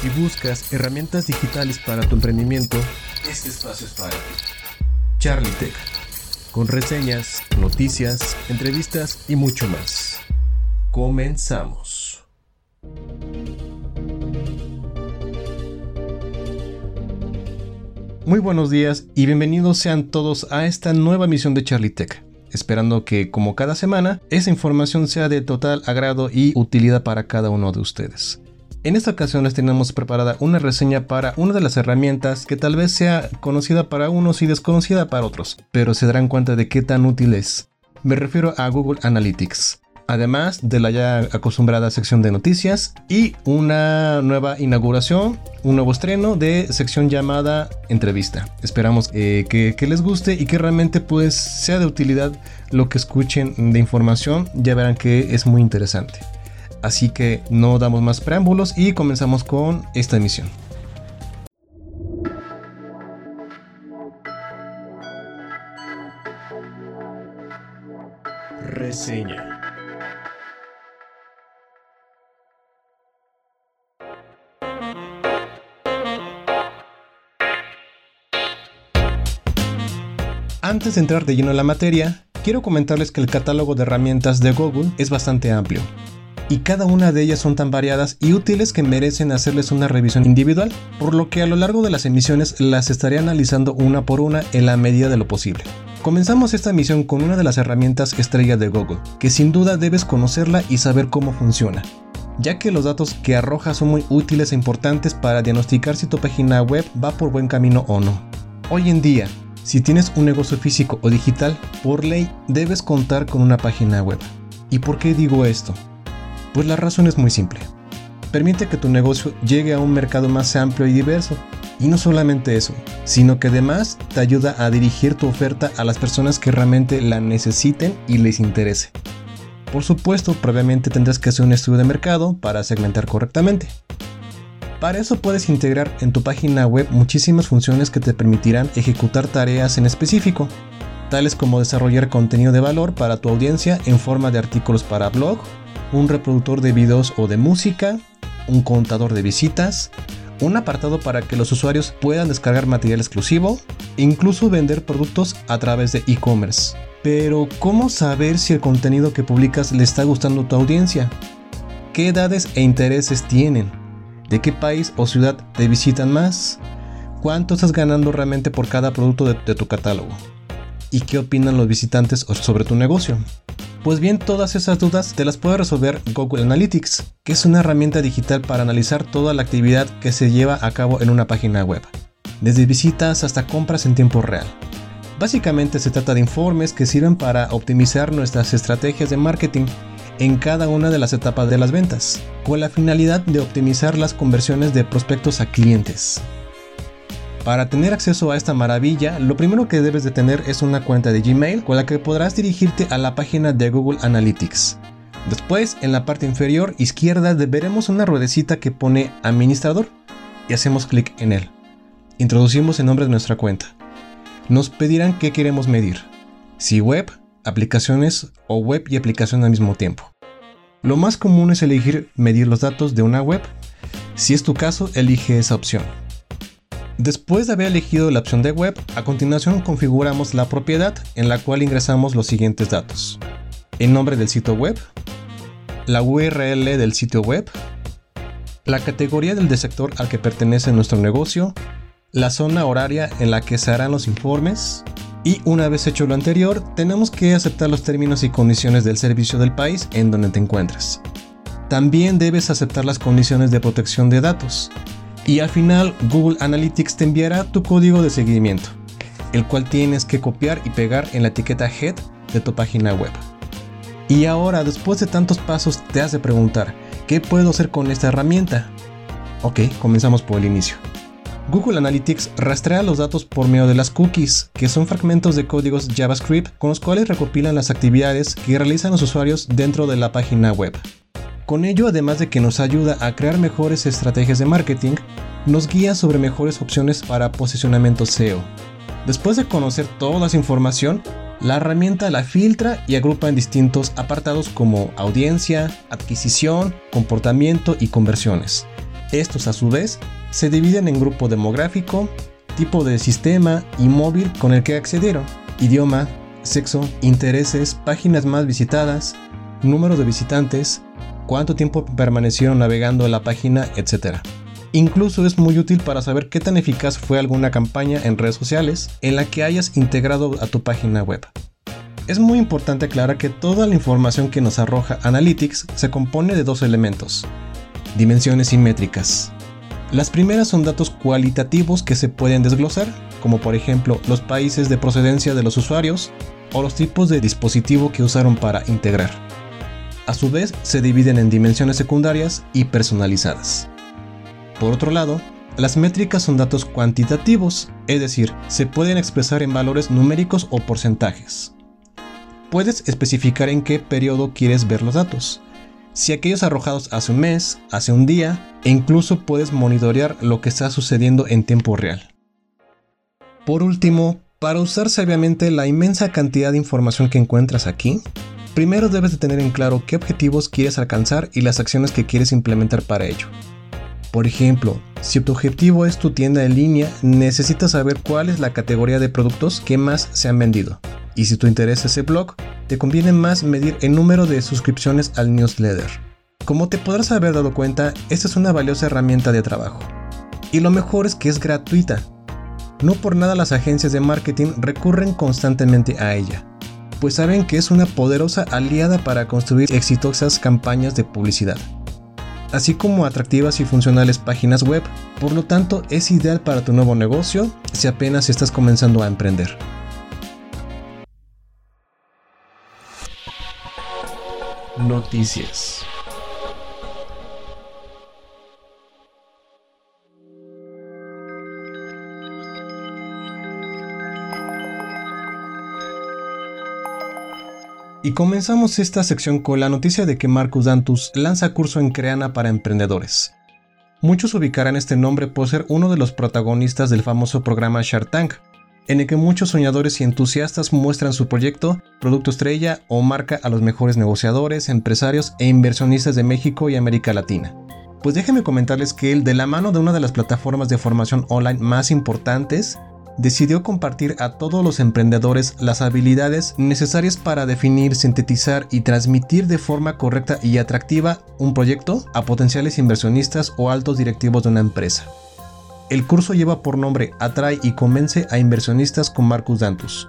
Si buscas herramientas digitales para tu emprendimiento, este espacio es para ti. Charlie Tech, con reseñas, noticias, entrevistas y mucho más. Comenzamos. Muy buenos días y bienvenidos sean todos a esta nueva misión de Charlie Tech esperando que, como cada semana, esa información sea de total agrado y utilidad para cada uno de ustedes. En esta ocasión les tenemos preparada una reseña para una de las herramientas que tal vez sea conocida para unos y desconocida para otros, pero se darán cuenta de qué tan útil es. Me refiero a Google Analytics además de la ya acostumbrada sección de noticias y una nueva inauguración, un nuevo estreno de sección llamada entrevista. Esperamos eh, que, que, les guste y que realmente pues sea de utilidad lo que escuchen de información, ya verán que es muy interesante. Así que no damos más preámbulos y comenzamos con esta emisión. Reseña. Antes de entrar de lleno en la materia, quiero comentarles que el catálogo de herramientas de Google es bastante amplio, y cada una de ellas son tan variadas y útiles que merecen hacerles una revisión individual, por lo que a lo largo de las emisiones las estaré analizando una por una en la medida de lo posible. Comenzamos esta emisión con una de las herramientas estrella de Google, que sin duda debes conocerla y saber cómo funciona, ya que los datos que arroja son muy útiles e importantes para diagnosticar si tu página web va por buen camino o no. Hoy en día, si tienes un negocio físico o digital, por ley debes contar con una página web. ¿Y por qué digo esto? Pues la razón es muy simple. Permite que tu negocio llegue a un mercado más amplio y diverso. Y no solamente eso, sino que además te ayuda a dirigir tu oferta a las personas que realmente la necesiten y les interese. Por supuesto, previamente tendrás que hacer un estudio de mercado para segmentar correctamente. Para eso puedes integrar en tu página web muchísimas funciones que te permitirán ejecutar tareas en específico, tales como desarrollar contenido de valor para tu audiencia en forma de artículos para blog, un reproductor de videos o de música, un contador de visitas, un apartado para que los usuarios puedan descargar material exclusivo incluso vender productos a través de e-commerce. Pero, ¿cómo saber si el contenido que publicas le está gustando a tu audiencia? ¿Qué edades e intereses tienen? ¿De qué país o ciudad te visitan más? ¿Cuánto estás ganando realmente por cada producto de, tu catálogo? ¿Y qué opinan los visitantes sobre tu negocio? Pues bien, todas esas dudas te las puede resolver Google Analytics, que es una herramienta digital para analizar toda la actividad que se lleva a cabo en una página web, desde visitas hasta compras en tiempo real. Básicamente se trata de informes que sirven para optimizar nuestras estrategias de marketing en cada una de las etapas de las ventas, con la finalidad de optimizar las conversiones de prospectos a clientes. Para tener acceso a esta maravilla, lo primero que debes de tener es una cuenta de Gmail con la que podrás dirigirte a la página de Google Analytics. Después, en la parte inferior izquierda veremos una ruedecita que pone Administrador y hacemos clic en él. Introducimos el nombre de nuestra cuenta. Nos pedirán qué queremos medir, si web, aplicaciones o web y aplicación al mismo tiempo. Lo más común es elegir medir los datos de una web. Si es tu caso, elige esa opción. Después de haber elegido la opción de web, a continuación configuramos la propiedad en la cual ingresamos los siguientes datos. El nombre del sitio web, la URL del sitio web, la categoría del sector al que pertenece nuestro negocio, la zona horaria en la que se harán los informes, y una vez hecho lo anterior, tenemos que aceptar los términos y condiciones del servicio del país en donde te encuentres. También debes aceptar las condiciones de protección de datos. Y al final, Google Analytics te enviará tu código de seguimiento, el cual tienes que copiar y pegar en la etiqueta Head de tu página web. Y ahora, después de tantos pasos, te has de preguntar, ¿qué puedo hacer con esta herramienta? Ok, comenzamos por el inicio. Google Analytics rastrea los datos por medio de las cookies, que son fragmentos de códigos JavaScript con los cuales recopilan las actividades que realizan los usuarios dentro de la página web. Con ello, además de que nos ayuda a crear mejores estrategias de marketing, nos guía sobre mejores opciones para posicionamiento SEO. Después de conocer toda esa información, la herramienta la filtra y agrupa en distintos apartados como audiencia, adquisición, comportamiento y conversiones Estos a su vez se dividen en grupo demográfico, tipo de sistema y móvil con el que accedieron, idioma, sexo, intereses, páginas más visitadas, número de visitantes, cuánto tiempo permanecieron navegando en la página, etc. Incluso es muy útil para saber qué tan eficaz fue alguna campaña en redes sociales en la que hayas integrado a tu página web. Es muy importante aclarar que toda la información que nos arroja Analytics se compone de dos elementos, dimensiones y métricas. Las primeras son datos cualitativos que se pueden desglosar, como por ejemplo los países de procedencia de los usuarios o los tipos de dispositivo que usaron para integrar. A su vez, se dividen en dimensiones secundarias y personalizadas. Por otro lado, las métricas son datos cuantitativos, es decir, se pueden expresar en valores numéricos o porcentajes. Puedes especificar en qué periodo quieres ver los datos, si aquellos arrojados hace un mes, hace un día, e incluso puedes monitorear lo que está sucediendo en tiempo real. Por último, para usar sabiamente la inmensa cantidad de información que encuentras aquí, primero debes de tener en claro qué objetivos quieres alcanzar y las acciones que quieres implementar para ello. Por ejemplo, si tu objetivo es tu tienda en línea, necesitas saber cuál es la categoría de productos que más se han vendido. Y si tu interés es ese blog, te conviene más medir el número de suscripciones al newsletter. Como te podrás haber dado cuenta, esta es una valiosa herramienta de trabajo. Y lo mejor es que es gratuita. No por nada las agencias de marketing recurren constantemente a ella, pues saben que es una poderosa aliada para construir exitosas campañas de publicidad así como atractivas y funcionales páginas web, por lo tanto es ideal para tu nuevo negocio si apenas estás comenzando a emprender. Noticias. Y comenzamos esta sección con la noticia de que Marcus Dantus lanza curso en Creana para emprendedores. Muchos ubicarán este nombre por ser uno de los protagonistas del famoso programa Shark Tank, en el que muchos soñadores y entusiastas muestran su proyecto, producto estrella o marca a los mejores negociadores, empresarios e inversionistas de México y América Latina. Pues déjenme comentarles que él, de la mano de una de las plataformas de formación online más importantes, decidió compartir a todos los emprendedores las habilidades necesarias para definir, sintetizar y transmitir de forma correcta y atractiva un proyecto a potenciales inversionistas o altos directivos de una empresa. El curso lleva por nombre Atrae y convence a inversionistas con Marcus Dantus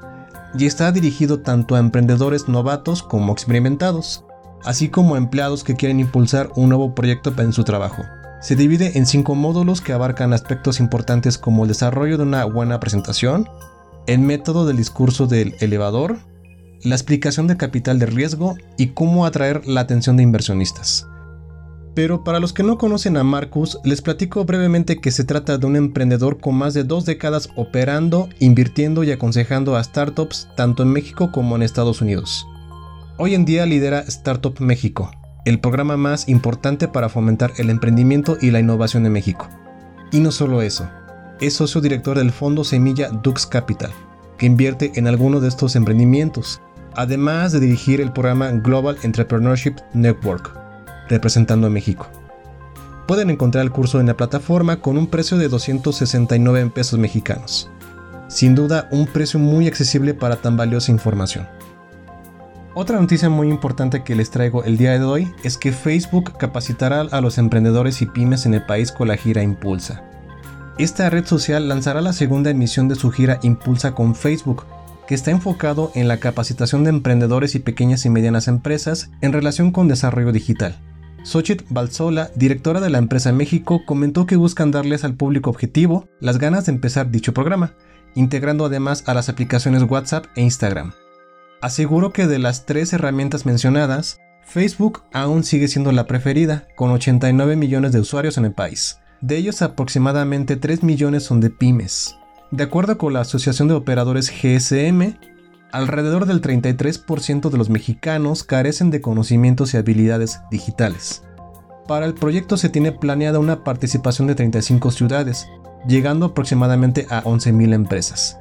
y está dirigido tanto a emprendedores novatos como experimentados, así como a empleados que quieren impulsar un nuevo proyecto en su trabajo. Se divide en cinco módulos que abarcan aspectos importantes como el desarrollo de una buena presentación, el método del discurso del elevador, la explicación del capital de riesgo y cómo atraer la atención de inversionistas. Pero para los que no conocen a Marcus, les platico brevemente que se trata de un emprendedor con más de dos décadas operando, invirtiendo y aconsejando a startups tanto en México como en Estados Unidos. Hoy en día lidera Startup México, el programa más importante para fomentar el emprendimiento y la innovación en México. Y no solo eso, es socio director del fondo Semilla Dux Capital, que invierte en alguno de estos emprendimientos, además de dirigir el programa Global Entrepreneurship Network, representando a México. Pueden encontrar el curso en la plataforma con un precio de 269 pesos mexicanos. Sin duda, un precio muy accesible para tan valiosa información. Otra noticia muy importante que les traigo el día de hoy es que Facebook capacitará a los emprendedores y pymes en el país con la gira Impulsa. Esta red social lanzará la segunda emisión de su gira Impulsa con Facebook, que está enfocado en la capacitación de emprendedores y pequeñas y medianas empresas en relación con desarrollo digital. Xochitl Balzola, directora de la empresa México, comentó que buscan darles al público objetivo las ganas de empezar dicho programa, integrando además a las aplicaciones WhatsApp e Instagram. Aseguró que de las tres herramientas mencionadas, Facebook aún sigue siendo la preferida, con 89 millones de usuarios en el país. De ellos aproximadamente 3 millones son de pymes. De acuerdo con la Asociación de Operadores GSM, alrededor del 33% de los mexicanos carecen de conocimientos y habilidades digitales. Para el proyecto se tiene planeada una participación de 35 ciudades, llegando aproximadamente a 11.000 empresas.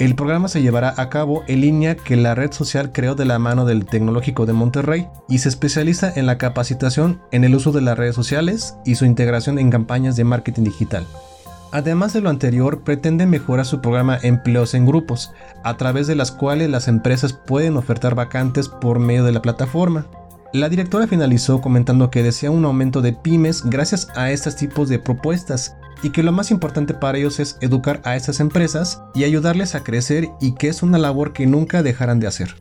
El programa se llevará a cabo en línea que la red social creó de la mano del Tecnológico de Monterrey y se especializa en la capacitación en el uso de las redes sociales y su integración en campañas de marketing digital. Además de lo anterior, pretende mejorar su programa Empleos en Grupos, a través de las cuales las empresas pueden ofertar vacantes por medio de la plataforma. La directora finalizó comentando que desea un aumento de pymes gracias a estos tipos de propuestas y que lo más importante para ellos es educar a estas empresas y ayudarles a crecer y que es una labor que nunca dejarán de hacer.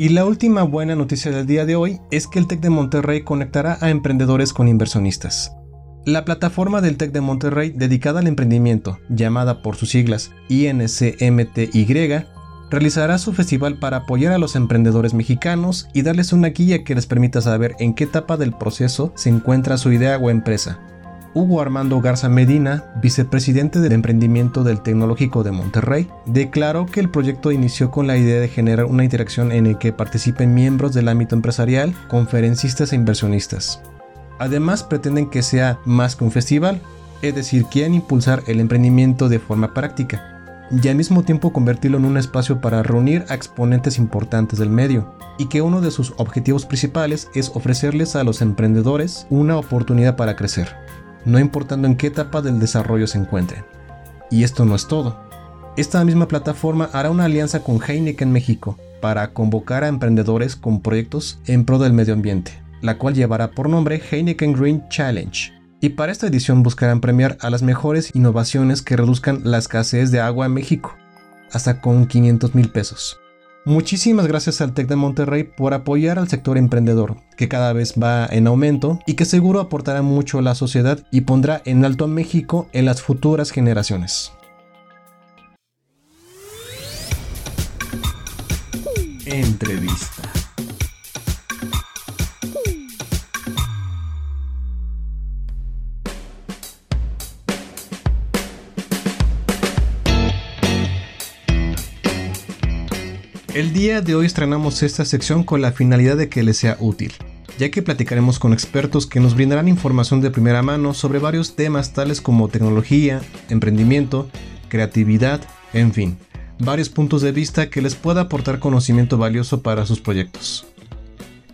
Y la última buena noticia del día de hoy es que el TEC de Monterrey conectará a emprendedores con inversionistas. La plataforma del TEC de Monterrey dedicada al emprendimiento, llamada por sus siglas INCMTY, realizará su festival para apoyar a los emprendedores mexicanos y darles una guía que les permita saber en qué etapa del proceso se encuentra su idea o empresa. Hugo Armando Garza Medina, vicepresidente del emprendimiento del Tecnológico de Monterrey, declaró que el proyecto inició con la idea de generar una interacción en la que participen miembros del ámbito empresarial, conferencistas e inversionistas. Además pretenden que sea más que un festival, es decir, quieren impulsar el emprendimiento de forma práctica, y al mismo tiempo convertirlo en un espacio para reunir a exponentes importantes del medio, y que uno de sus objetivos principales es ofrecerles a los emprendedores una oportunidad para crecer, no importando en qué etapa del desarrollo se encuentren. Y esto no es todo. Esta misma plataforma hará una alianza con Heineken México para convocar a emprendedores con proyectos en pro del medio ambiente, la cual llevará por nombre Heineken Green Challenge y para esta edición buscarán premiar a las mejores innovaciones que reduzcan la escasez de agua en México, hasta con 500 mil pesos. Muchísimas gracias al TEC de Monterrey por apoyar al sector emprendedor, que cada vez va en aumento y que seguro aportará mucho a la sociedad y pondrá en alto a México en las futuras generaciones. Entrevista. El día de hoy estrenamos esta sección con la finalidad de que les sea útil, ya que platicaremos con expertos que nos brindarán información de primera mano sobre varios temas tales como tecnología, emprendimiento, creatividad, en fin, varios puntos de vista que les pueda aportar conocimiento valioso para sus proyectos.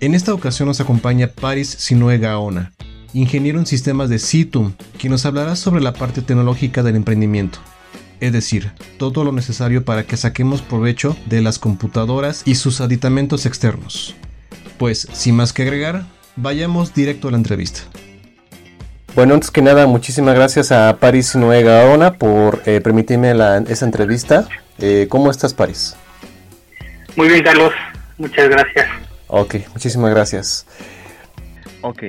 En esta ocasión nos acompaña Paris Sinue Gaona, ingeniero en sistemas de CITUM, quien nos hablará sobre la parte tecnológica del emprendimiento es decir, todo lo necesario para que saquemos provecho de las computadoras y sus aditamentos externos. Pues, sin más que agregar, vayamos directo a la entrevista. Bueno, antes que nada, muchísimas gracias a Paris Noé Gaona por eh, permitirme la, esa entrevista. Eh, ¿Cómo estás, Paris? Muy bien, Carlos. Muchas gracias. Ok, muchísimas gracias. Ok,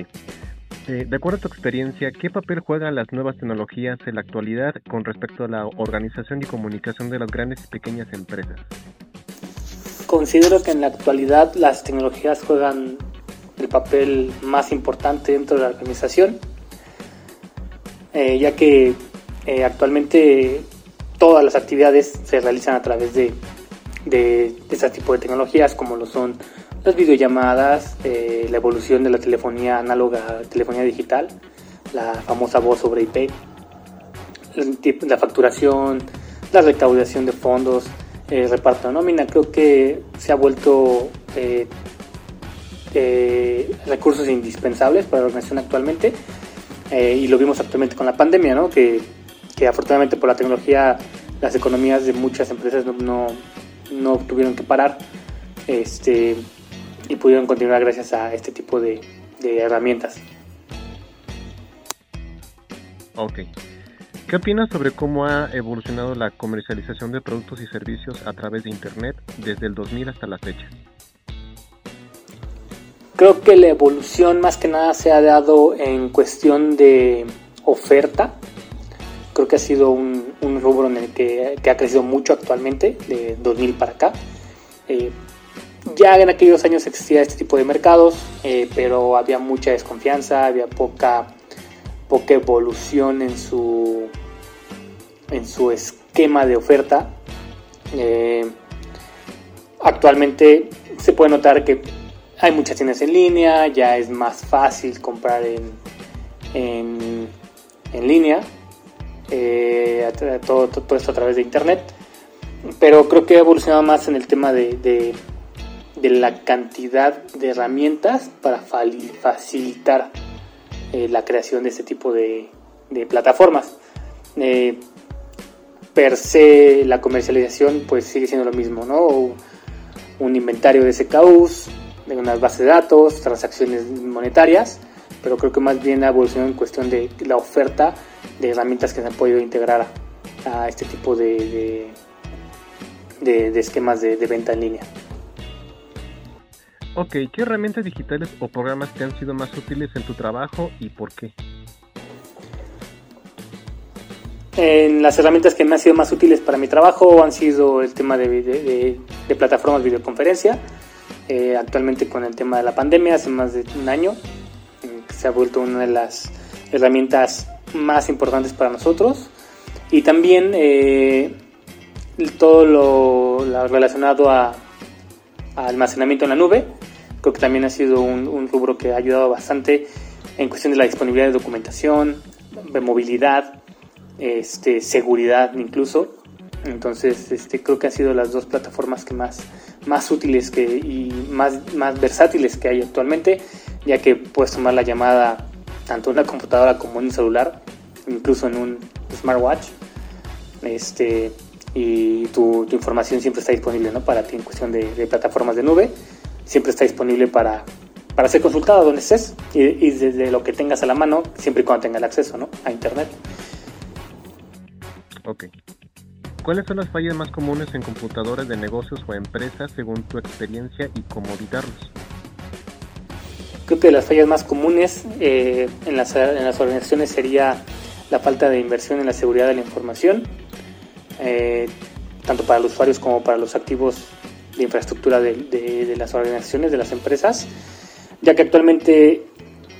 eh, de acuerdo a tu experiencia, ¿qué papel juegan las nuevas tecnologías en la actualidad con respecto a la organización y comunicación de las grandes y pequeñas empresas? Considero que en la actualidad las tecnologías juegan el papel más importante dentro de la organización, eh, ya que eh, actualmente todas las actividades se realizan a través de, de, de este tipo de tecnologías, como lo son las videollamadas, eh, la evolución de la telefonía análoga telefonía digital, la famosa voz sobre IP, la facturación, la recaudación de fondos, el reparto de nómina, creo que se ha vuelto eh, eh, recursos indispensables para la organización actualmente y lo vimos actualmente con la pandemia, ¿no? que, que, afortunadamente por la tecnología las economías de muchas empresas no, no, no tuvieron que parar. Este, y pudieron continuar gracias a este tipo de, herramientas. Ok. ¿Qué opinas sobre cómo ha evolucionado la comercialización de productos y servicios a través de Internet desde el 2000 hasta la fecha? Creo que la evolución más que nada se ha dado en cuestión de oferta. Creo que ha sido un, rubro en el que, ha crecido mucho actualmente, de 2000 para acá. Eh, ya en aquellos años existía este tipo de mercados, eh, pero había mucha desconfianza, había poca, poca evolución en su, en su esquema de oferta. Eh, actualmente se puede notar que hay muchas tiendas en línea, ya es más fácil comprar en, en, en línea. eh, todo, todo, esto a través de Internet. Pero creo que ha evolucionado más en el tema de, de, la cantidad de herramientas para facilitar eh, la creación de este tipo de, de plataformas. Eh, per se la comercialización pues sigue siendo lo mismo, ¿no? Un inventario de SKUs, de unas bases de datos, transacciones monetarias, pero creo que más bien ha evolucionado en cuestión de la oferta de herramientas que se han podido integrar a, este tipo de, de, esquemas de, venta en línea. Ok, ¿qué herramientas digitales o programas te han sido más útiles en tu trabajo y por qué? En las herramientas que me han sido más útiles para mi trabajo han sido el tema de, de plataformas de videoconferencia. Eh, actualmente con el tema de la pandemia, hace más de un año, eh, se ha vuelto una de las herramientas más importantes para nosotros. Y también eh, todo lo, relacionado a, almacenamiento en la nube, creo que también ha sido un, rubro que ha ayudado bastante en cuestión de la disponibilidad de documentación, de movilidad este, seguridad incluso. Entonces, este, creo que han sido las dos plataformas que más, más útiles que, y más, más versátiles que hay actualmente, ya que puedes tomar la llamada tanto en una computadora como en un celular, incluso en un smartwatch, este, y tu, información siempre está disponible ¿no? para ti en cuestión de, plataformas de nube, siempre está disponible para, para ser consultado donde estés y, y, desde lo que tengas a la mano, siempre y cuando tengas el acceso ¿no? a Internet. Ok. ¿Cuáles son las fallas más comunes en computadoras de negocios o empresas según tu experiencia y cómo evitarlos? Creo que las fallas más comunes eh, en, las, organizaciones sería la falta de inversión en la seguridad de la información, eh, tanto para los usuarios como para los activos de infraestructura de, las organizaciones, de las empresas, ya que actualmente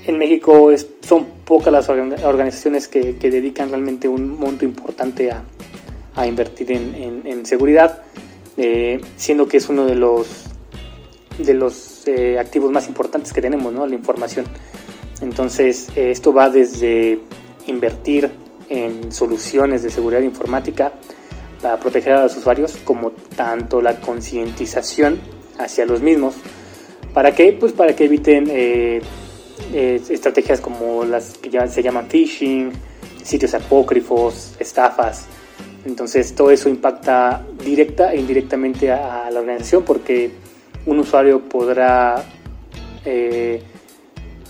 en México son pocas las organizaciones que, dedican realmente un monto importante a, invertir en, seguridad, eh, siendo que es uno de los, de los eh, activos más importantes que tenemos, ¿no? la información. Entonces, eh, esto va desde invertir en soluciones de seguridad informática proteger a los usuarios, como tanto la concientización hacia los mismos. ¿Para qué? Pues para que eviten eh, estrategias como las que ya se llaman phishing, sitios apócrifos, estafas. Entonces todo eso impacta directa e indirectamente a, la organización porque un usuario podrá eh,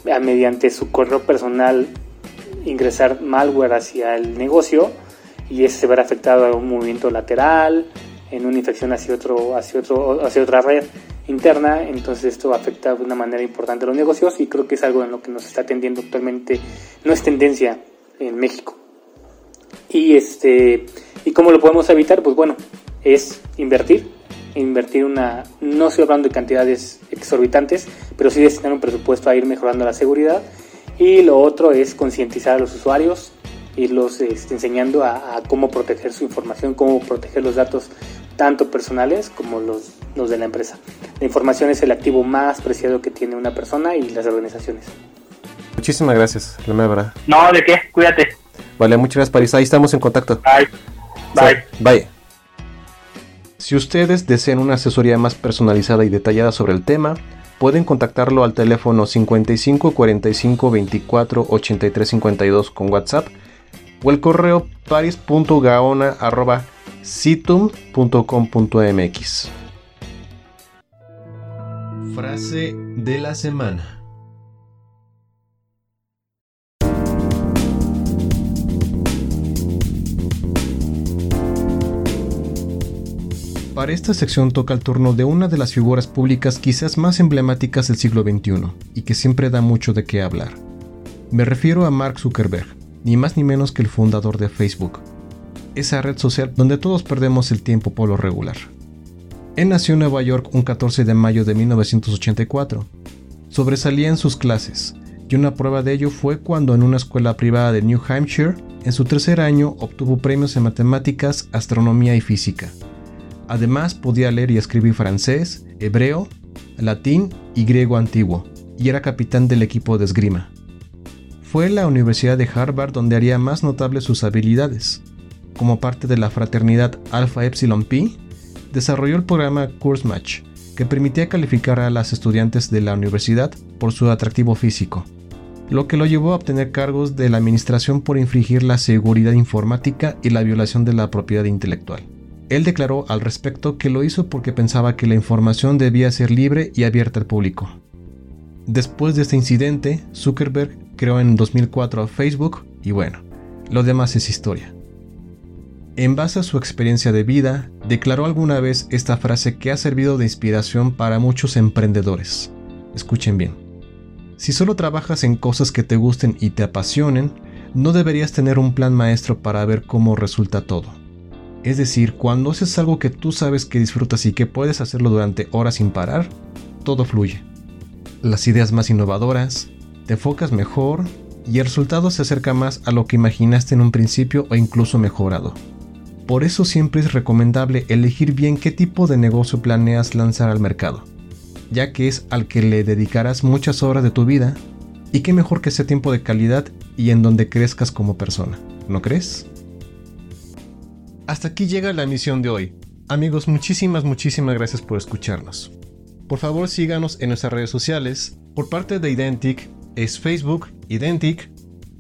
mediante su correo personal ingresar malware hacia el negocio y ese se verá afectado a un movimiento lateral, en una infección hacia, otro, hacia, otro, hacia otra red interna, entonces esto afecta de una manera importante a los negocios y creo que es algo en lo que nos está atendiendo actualmente, no es tendencia en México. Y, este, ¿Y cómo lo podemos evitar? Pues bueno, es invertir, invertir una, no estoy hablando de cantidades exorbitantes, pero sí destinar un presupuesto a ir mejorando la seguridad. Y lo otro es concientizar a los usuarios, irlos este, enseñando a, cómo proteger su información, cómo proteger los datos tanto personales como los, los de la empresa. La información es el activo más preciado que tiene una persona y las organizaciones. Muchísimas gracias, la verdad. No, ¿de qué? Cuídate. Vale, muchas gracias, París. Ahí estamos en contacto. Bye. Bye. bye. Si ustedes desean una asesoría más personalizada y detallada sobre el tema, pueden contactarlo al teléfono 55 45 24 83 52 con WhatsApp o el correo paris.gaona.citum.com.mx. Frase de la semana. Para esta sección toca el turno de una de las figuras públicas quizás más emblemáticas del siglo XXI y que siempre da mucho de qué hablar. Me refiero a Mark Zuckerberg, ni más ni menos que el fundador de Facebook, esa red social donde todos perdemos el tiempo por lo regular. Él nació en Nueva York un 14 de mayo de 1984. Sobresalía en sus clases, y una prueba de ello fue cuando en una escuela privada de New Hampshire, en su tercer año obtuvo premios en matemáticas, astronomía y física. Además podía leer y escribir francés, hebreo, latín y griego antiguo, y era capitán del equipo de esgrima. Fue la Universidad de Harvard donde haría más notables sus habilidades. Como parte de la fraternidad Alpha Epsilon Pi, desarrolló el programa Course Match, que permitía calificar a las estudiantes de la universidad por su atractivo físico, lo que lo llevó a obtener cargos de la administración por infringir la seguridad informática y la violación de la propiedad intelectual. Él declaró al respecto que lo hizo porque pensaba que la información debía ser libre y abierta al público. Después de este incidente, Zuckerberg creó en 2004 Facebook y bueno, lo demás es historia. En base a su experiencia de vida, declaró alguna vez esta frase que ha servido de inspiración para muchos emprendedores. Escuchen bien. Si solo trabajas en cosas que te gusten y te apasionen, no deberías tener un plan maestro para ver cómo resulta todo. Es decir, cuando haces algo que tú sabes que disfrutas y que puedes hacerlo durante horas sin parar, todo fluye. Las ideas más innovadoras, te enfocas mejor y el resultado se acerca más a lo que imaginaste en un principio o incluso mejorado. Por eso siempre es recomendable elegir bien qué tipo de negocio planeas lanzar al mercado ya que es al que le dedicarás muchas horas de tu vida y qué mejor que sea tiempo de calidad y en donde crezcas como persona, ¿no crees? Hasta aquí llega la emisión de hoy. Amigos, muchísimas, muchísimas gracias por escucharnos. Por favor síganos en nuestras redes sociales. Por parte de Identic es Facebook Identic,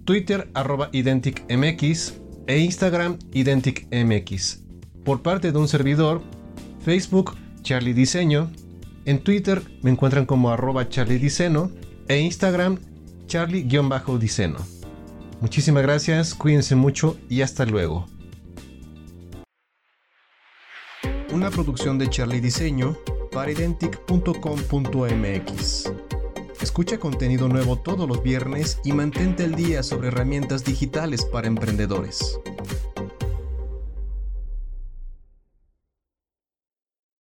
Twitter arroba IdenticMX e Instagram IdenticMX. Por parte de un servidor, Facebook Charlie Diseño, en Twitter me encuentran como arroba charliediceno e Instagram charlie-diceno. Muchísimas gracias, cuídense mucho y hasta luego. Una producción de Charlie Diseño para identic.com.mx. Escucha contenido nuevo todos los viernes y mantente al día sobre herramientas digitales para emprendedores.